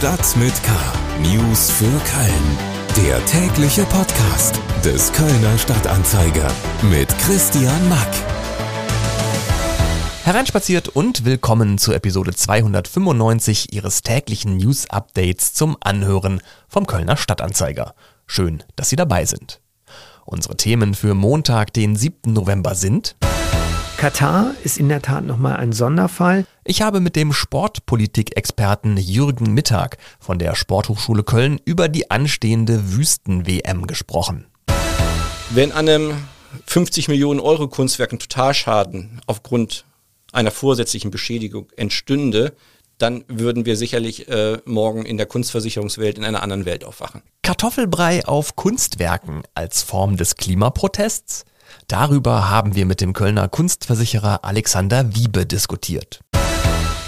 Stadt mit K. News für Köln. Der tägliche Podcast des Kölner Stadtanzeiger mit Christian Mack. Hereinspaziert und willkommen zur Episode 295 Ihres täglichen News Updates zum Anhören vom Kölner Stadtanzeiger. Schön, dass Sie dabei sind. Unsere Themen für Montag, den 7. November sind Katar ist in der Tat nochmal ein Sonderfall. Ich habe mit dem Sportpolitik-Experten Jürgen Mittag von der Sporthochschule Köln über die anstehende Wüsten-WM gesprochen. Wenn einem 50 Millionen Euro Kunstwerk ein Totalschaden aufgrund einer vorsätzlichen Beschädigung entstünde, dann würden wir sicherlich äh, morgen in der Kunstversicherungswelt in einer anderen Welt aufwachen. Kartoffelbrei auf Kunstwerken als Form des Klimaprotests? Darüber haben wir mit dem Kölner Kunstversicherer Alexander Wiebe diskutiert.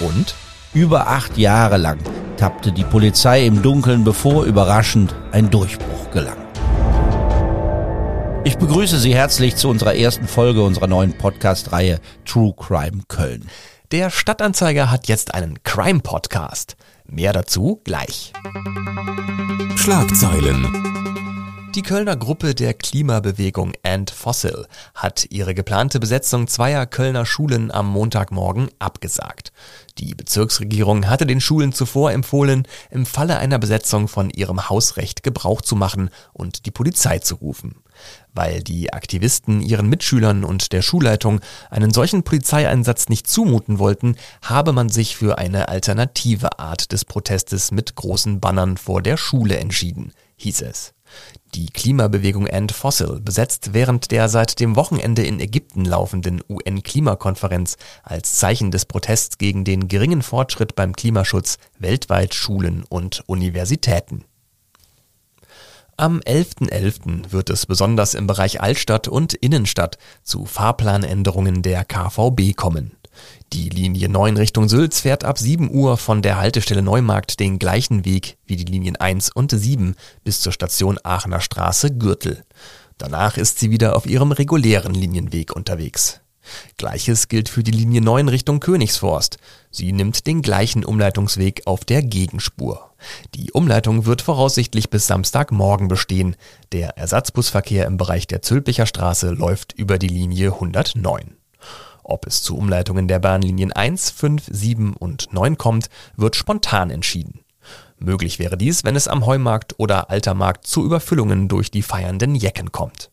Und? Über acht Jahre lang tappte die Polizei im Dunkeln, bevor überraschend ein Durchbruch gelang. Ich begrüße Sie herzlich zu unserer ersten Folge unserer neuen Podcast-Reihe True Crime Köln. Der Stadtanzeiger hat jetzt einen Crime-Podcast. Mehr dazu gleich. Schlagzeilen. Die Kölner Gruppe der Klimabewegung End Fossil hat ihre geplante Besetzung zweier Kölner Schulen am Montagmorgen abgesagt. Die Bezirksregierung hatte den Schulen zuvor empfohlen, im Falle einer Besetzung von ihrem Hausrecht Gebrauch zu machen und die Polizei zu rufen. Weil die Aktivisten ihren Mitschülern und der Schulleitung einen solchen Polizeieinsatz nicht zumuten wollten, habe man sich für eine alternative Art des Protestes mit großen Bannern vor der Schule entschieden, hieß es. Die Klimabewegung End Fossil besetzt während der seit dem Wochenende in Ägypten laufenden UN-Klimakonferenz als Zeichen des Protests gegen den geringen Fortschritt beim Klimaschutz weltweit Schulen und Universitäten. Am 11.11. .11. wird es besonders im Bereich Altstadt und Innenstadt zu Fahrplanänderungen der KVB kommen. Die Linie 9 Richtung Sülz fährt ab 7 Uhr von der Haltestelle Neumarkt den gleichen Weg wie die Linien 1 und 7 bis zur Station Aachener Straße Gürtel. Danach ist sie wieder auf ihrem regulären Linienweg unterwegs. Gleiches gilt für die Linie 9 Richtung Königsforst. Sie nimmt den gleichen Umleitungsweg auf der Gegenspur. Die Umleitung wird voraussichtlich bis Samstagmorgen bestehen. Der Ersatzbusverkehr im Bereich der Zülpicher Straße läuft über die Linie 109. Ob es zu Umleitungen der Bahnlinien 1, 5, 7 und 9 kommt, wird spontan entschieden. Möglich wäre dies, wenn es am Heumarkt oder Altermarkt zu Überfüllungen durch die feiernden Jecken kommt.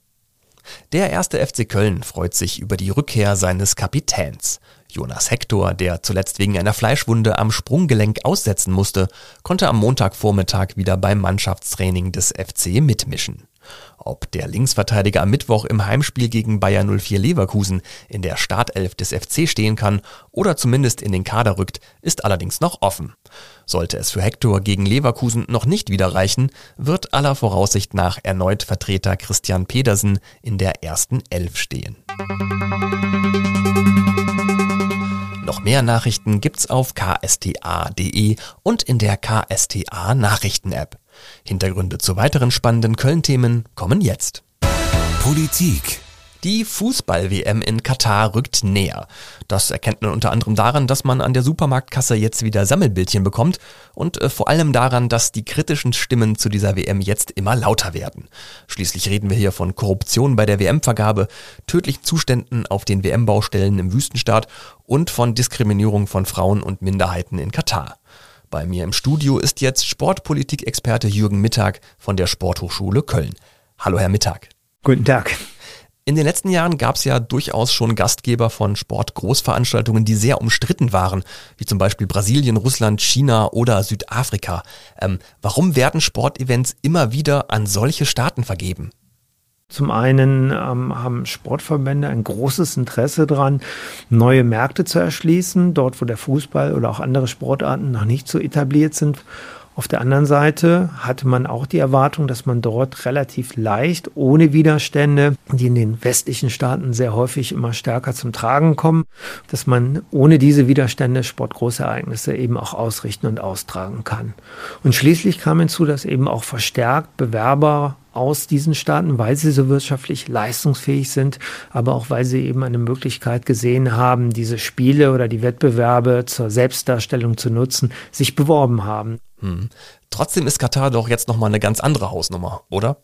Der erste FC Köln freut sich über die Rückkehr seines Kapitäns. Jonas Hector, der zuletzt wegen einer Fleischwunde am Sprunggelenk aussetzen musste, konnte am Montagvormittag wieder beim Mannschaftstraining des FC mitmischen. Ob der Linksverteidiger am Mittwoch im Heimspiel gegen Bayer 04 Leverkusen in der Startelf des FC stehen kann oder zumindest in den Kader rückt, ist allerdings noch offen. Sollte es für Hector gegen Leverkusen noch nicht wieder reichen, wird aller Voraussicht nach erneut Vertreter Christian Pedersen in der ersten Elf stehen. Noch mehr Nachrichten gibt's auf ksta.de und in der KSTA Nachrichten-App. Hintergründe zu weiteren spannenden Köln-Themen kommen jetzt. Politik. Die Fußball-WM in Katar rückt näher. Das erkennt man unter anderem daran, dass man an der Supermarktkasse jetzt wieder Sammelbildchen bekommt und äh, vor allem daran, dass die kritischen Stimmen zu dieser WM jetzt immer lauter werden. Schließlich reden wir hier von Korruption bei der WM-Vergabe, tödlichen Zuständen auf den WM-Baustellen im Wüstenstaat und von Diskriminierung von Frauen und Minderheiten in Katar. Bei mir im Studio ist jetzt Sportpolitik-Experte Jürgen Mittag von der Sporthochschule Köln. Hallo, Herr Mittag. Guten Tag. In den letzten Jahren gab es ja durchaus schon Gastgeber von Sportgroßveranstaltungen, die sehr umstritten waren, wie zum Beispiel Brasilien, Russland, China oder Südafrika. Ähm, warum werden Sportevents immer wieder an solche Staaten vergeben? Zum einen ähm, haben Sportverbände ein großes Interesse daran, neue Märkte zu erschließen, dort wo der Fußball oder auch andere Sportarten noch nicht so etabliert sind. Auf der anderen Seite hatte man auch die Erwartung, dass man dort relativ leicht, ohne Widerstände, die in den westlichen Staaten sehr häufig immer stärker zum Tragen kommen, dass man ohne diese Widerstände Sportgroßereignisse eben auch ausrichten und austragen kann. Und schließlich kam hinzu, dass eben auch verstärkt Bewerber aus diesen Staaten, weil sie so wirtschaftlich leistungsfähig sind, aber auch weil sie eben eine Möglichkeit gesehen haben, diese Spiele oder die Wettbewerbe zur Selbstdarstellung zu nutzen, sich beworben haben. Hm. Trotzdem ist Katar doch jetzt nochmal eine ganz andere Hausnummer, oder?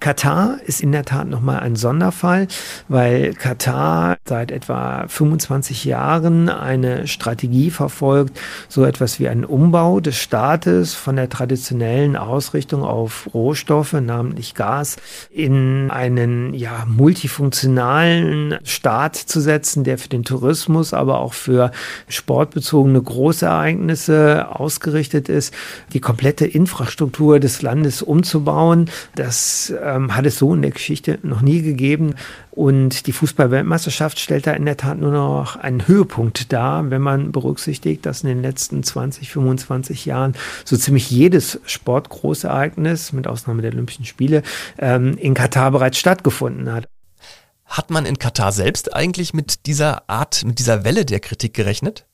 Katar ist in der Tat nochmal ein Sonderfall, weil Katar seit etwa 25 Jahren eine Strategie verfolgt, so etwas wie einen Umbau des Staates von der traditionellen Ausrichtung auf Rohstoffe, namentlich Gas, in einen ja, multifunktionalen Staat zu setzen, der für den Tourismus, aber auch für sportbezogene Großereignisse ausgerichtet ist, die komplette Infrastruktur des Landes umzubauen. Das ähm, hat es so in der Geschichte noch nie gegeben. Und die Fußball-Weltmeisterschaft stellt da in der Tat nur noch einen Höhepunkt dar, wenn man berücksichtigt, dass in den letzten 20, 25 Jahren so ziemlich jedes Sportgroßereignis, mit Ausnahme der Olympischen Spiele, ähm, in Katar bereits stattgefunden hat. Hat man in Katar selbst eigentlich mit dieser Art, mit dieser Welle der Kritik gerechnet?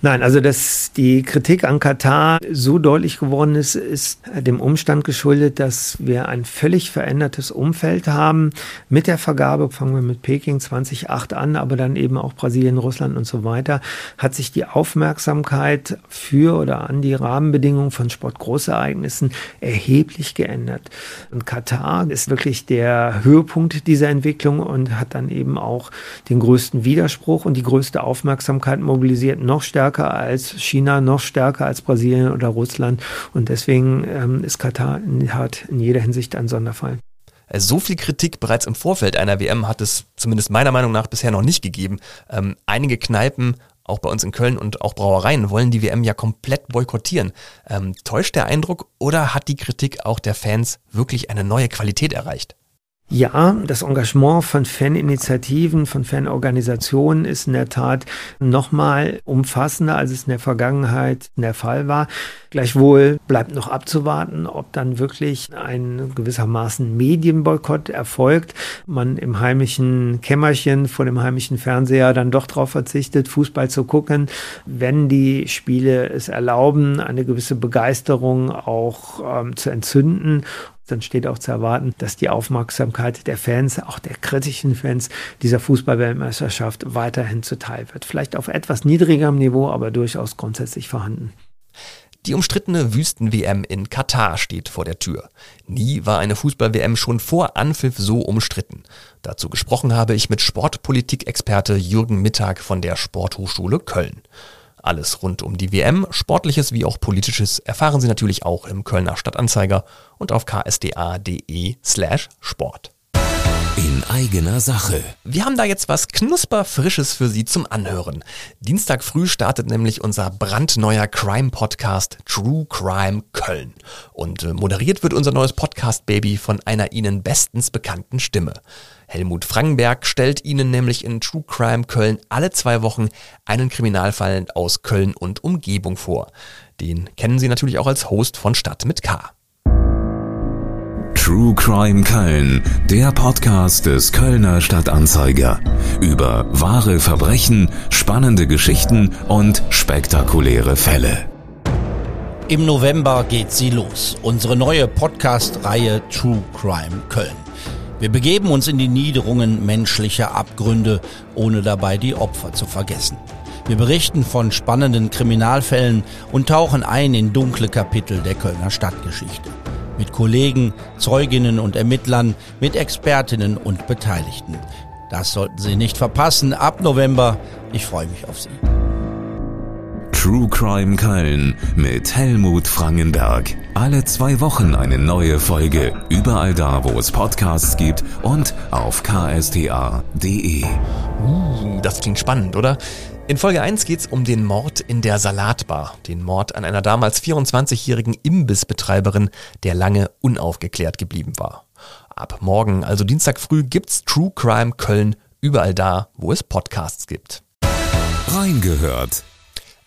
Nein, also dass die Kritik an Katar so deutlich geworden ist, ist dem Umstand geschuldet, dass wir ein völlig verändertes Umfeld haben. Mit der Vergabe, fangen wir mit Peking 2008 an, aber dann eben auch Brasilien, Russland und so weiter, hat sich die Aufmerksamkeit für oder an die Rahmenbedingungen von Sportgroßereignissen erheblich geändert. Und Katar ist wirklich der Höhepunkt dieser Entwicklung und hat dann eben auch den größten Widerspruch und die größte Aufmerksamkeit mobilisiert noch stärker als China, noch stärker als Brasilien oder Russland. Und deswegen ähm, ist Katar in, hat in jeder Hinsicht ein Sonderfall. Äh, so viel Kritik bereits im Vorfeld einer WM hat es zumindest meiner Meinung nach bisher noch nicht gegeben. Ähm, einige Kneipen, auch bei uns in Köln und auch Brauereien, wollen die WM ja komplett boykottieren. Ähm, täuscht der Eindruck oder hat die Kritik auch der Fans wirklich eine neue Qualität erreicht? Ja, das Engagement von Faninitiativen, von Fanorganisationen ist in der Tat nochmal umfassender, als es in der Vergangenheit der Fall war. Gleichwohl bleibt noch abzuwarten, ob dann wirklich ein gewissermaßen Medienboykott erfolgt, man im heimischen Kämmerchen vor dem heimischen Fernseher dann doch darauf verzichtet, Fußball zu gucken, wenn die Spiele es erlauben, eine gewisse Begeisterung auch ähm, zu entzünden dann steht auch zu erwarten, dass die Aufmerksamkeit der Fans, auch der kritischen Fans dieser Fußballweltmeisterschaft weiterhin zuteil wird. Vielleicht auf etwas niedrigerem Niveau, aber durchaus grundsätzlich vorhanden. Die umstrittene Wüsten-WM in Katar steht vor der Tür. Nie war eine Fußball-WM schon vor Anpfiff so umstritten. Dazu gesprochen habe ich mit Sportpolitik-Experte Jürgen Mittag von der Sporthochschule Köln. Alles rund um die WM, sportliches wie auch politisches, erfahren Sie natürlich auch im Kölner Stadtanzeiger und auf ksda.de slash Sport. In eigener Sache. Wir haben da jetzt was knusperfrisches für Sie zum Anhören. Dienstag früh startet nämlich unser brandneuer Crime-Podcast True Crime Köln. Und äh, moderiert wird unser neues Podcast-Baby von einer Ihnen bestens bekannten Stimme. Helmut Frankenberg stellt Ihnen nämlich in True Crime Köln alle zwei Wochen einen Kriminalfall aus Köln und Umgebung vor. Den kennen Sie natürlich auch als Host von Stadt mit K. True Crime Köln, der Podcast des Kölner Stadtanzeiger. Über wahre Verbrechen, spannende Geschichten und spektakuläre Fälle. Im November geht sie los. Unsere neue Podcast-Reihe True Crime Köln. Wir begeben uns in die Niederungen menschlicher Abgründe, ohne dabei die Opfer zu vergessen. Wir berichten von spannenden Kriminalfällen und tauchen ein in dunkle Kapitel der Kölner Stadtgeschichte. Mit Kollegen, Zeuginnen und Ermittlern, mit Expertinnen und Beteiligten. Das sollten Sie nicht verpassen ab November. Ich freue mich auf Sie. True Crime Köln mit Helmut Frangenberg. Alle zwei Wochen eine neue Folge. Überall da, wo es Podcasts gibt und auf ksta.de. Uh, das klingt spannend, oder? In Folge 1 geht es um den Mord in der Salatbar, den Mord an einer damals 24-jährigen Imbissbetreiberin, der lange unaufgeklärt geblieben war. Ab morgen, also Dienstag früh, gibt's True Crime Köln überall da, wo es Podcasts gibt. Reingehört.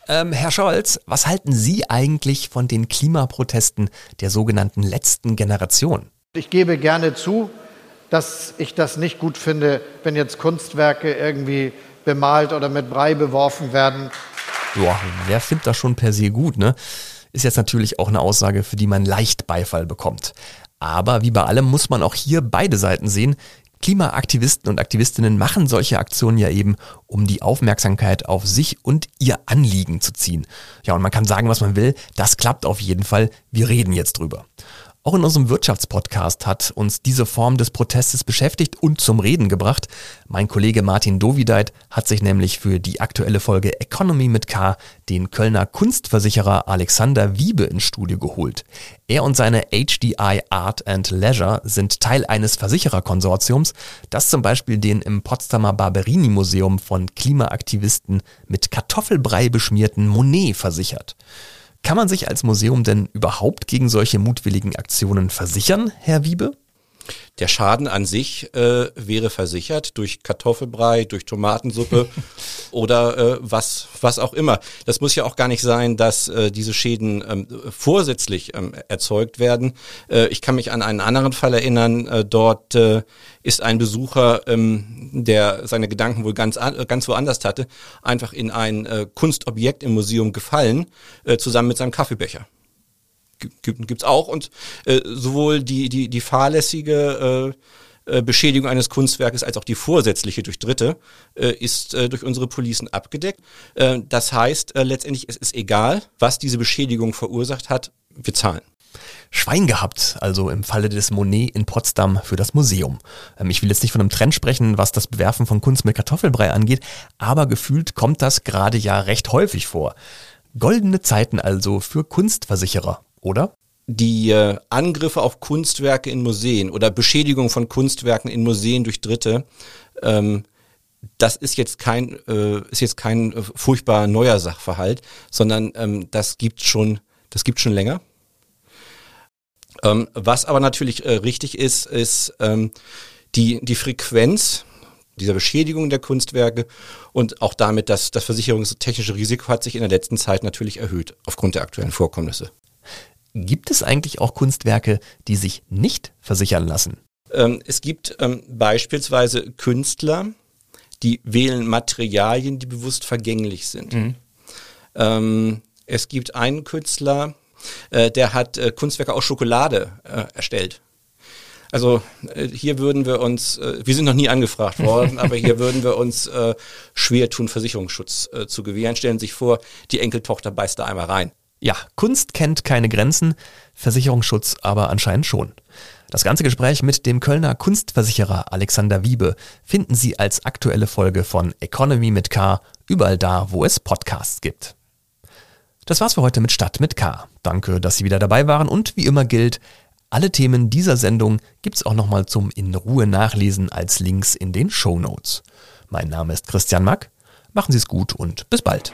Ähm, Herr Scholz, was halten Sie eigentlich von den Klimaprotesten der sogenannten letzten Generation? Ich gebe gerne zu, dass ich das nicht gut finde, wenn jetzt Kunstwerke irgendwie bemalt oder mit Brei beworfen werden. Boah, wer findet das schon per se gut, ne? Ist jetzt natürlich auch eine Aussage, für die man leicht Beifall bekommt. Aber wie bei allem muss man auch hier beide Seiten sehen. Klimaaktivisten und Aktivistinnen machen solche Aktionen ja eben, um die Aufmerksamkeit auf sich und ihr Anliegen zu ziehen. Ja, und man kann sagen, was man will, das klappt auf jeden Fall. Wir reden jetzt drüber. Auch in unserem Wirtschaftspodcast hat uns diese Form des Protestes beschäftigt und zum Reden gebracht. Mein Kollege Martin Dovideit hat sich nämlich für die aktuelle Folge Economy mit K den Kölner Kunstversicherer Alexander Wiebe ins Studio geholt. Er und seine HDI Art and Leisure sind Teil eines Versichererkonsortiums, das zum Beispiel den im Potsdamer Barberini Museum von Klimaaktivisten mit Kartoffelbrei beschmierten Monet versichert. Kann man sich als Museum denn überhaupt gegen solche mutwilligen Aktionen versichern, Herr Wiebe? Der Schaden an sich äh, wäre versichert durch Kartoffelbrei, durch Tomatensuppe oder äh, was, was auch immer. Das muss ja auch gar nicht sein, dass äh, diese Schäden ähm, vorsätzlich ähm, erzeugt werden. Äh, ich kann mich an einen anderen Fall erinnern. Äh, dort äh, ist ein Besucher, ähm, der seine Gedanken wohl ganz, an, ganz woanders hatte, einfach in ein äh, Kunstobjekt im Museum gefallen, äh, zusammen mit seinem Kaffeebecher gibt es auch und äh, sowohl die die die fahrlässige äh, äh, Beschädigung eines Kunstwerkes als auch die vorsätzliche durch Dritte äh, ist äh, durch unsere Policen abgedeckt. Äh, das heißt äh, letztendlich es ist egal, was diese Beschädigung verursacht hat, wir zahlen. Schwein gehabt, also im Falle des Monet in Potsdam für das Museum. Ähm, ich will jetzt nicht von einem Trend sprechen, was das Bewerfen von Kunst mit Kartoffelbrei angeht, aber gefühlt kommt das gerade ja recht häufig vor. Goldene Zeiten also für Kunstversicherer oder? Die äh, Angriffe auf Kunstwerke in Museen oder Beschädigung von Kunstwerken in Museen durch Dritte, ähm, das ist jetzt kein, äh, ist jetzt kein äh, furchtbar neuer Sachverhalt, sondern ähm, das gibt schon, das gibt schon länger. Ähm, was aber natürlich äh, richtig ist, ist ähm, die, die Frequenz dieser Beschädigung der Kunstwerke und auch damit, dass das versicherungstechnische Risiko hat sich in der letzten Zeit natürlich erhöht aufgrund der aktuellen Vorkommnisse. Gibt es eigentlich auch Kunstwerke, die sich nicht versichern lassen? Ähm, es gibt ähm, beispielsweise Künstler, die wählen Materialien, die bewusst vergänglich sind. Mhm. Ähm, es gibt einen Künstler, äh, der hat äh, Kunstwerke aus Schokolade äh, erstellt. Also äh, hier würden wir uns, äh, wir sind noch nie angefragt worden, aber hier würden wir uns äh, schwer tun, Versicherungsschutz zu gewähren. Stellen Sie sich vor, die Enkeltochter beißt da einmal rein. Ja, Kunst kennt keine Grenzen, Versicherungsschutz aber anscheinend schon. Das ganze Gespräch mit dem Kölner Kunstversicherer Alexander Wiebe finden Sie als aktuelle Folge von Economy mit K überall da, wo es Podcasts gibt. Das war's für heute mit Stadt mit K. Danke, dass Sie wieder dabei waren und wie immer gilt, alle Themen dieser Sendung gibt's auch nochmal zum in Ruhe nachlesen als Links in den Show Notes. Mein Name ist Christian Mack. Machen Sie es gut und bis bald.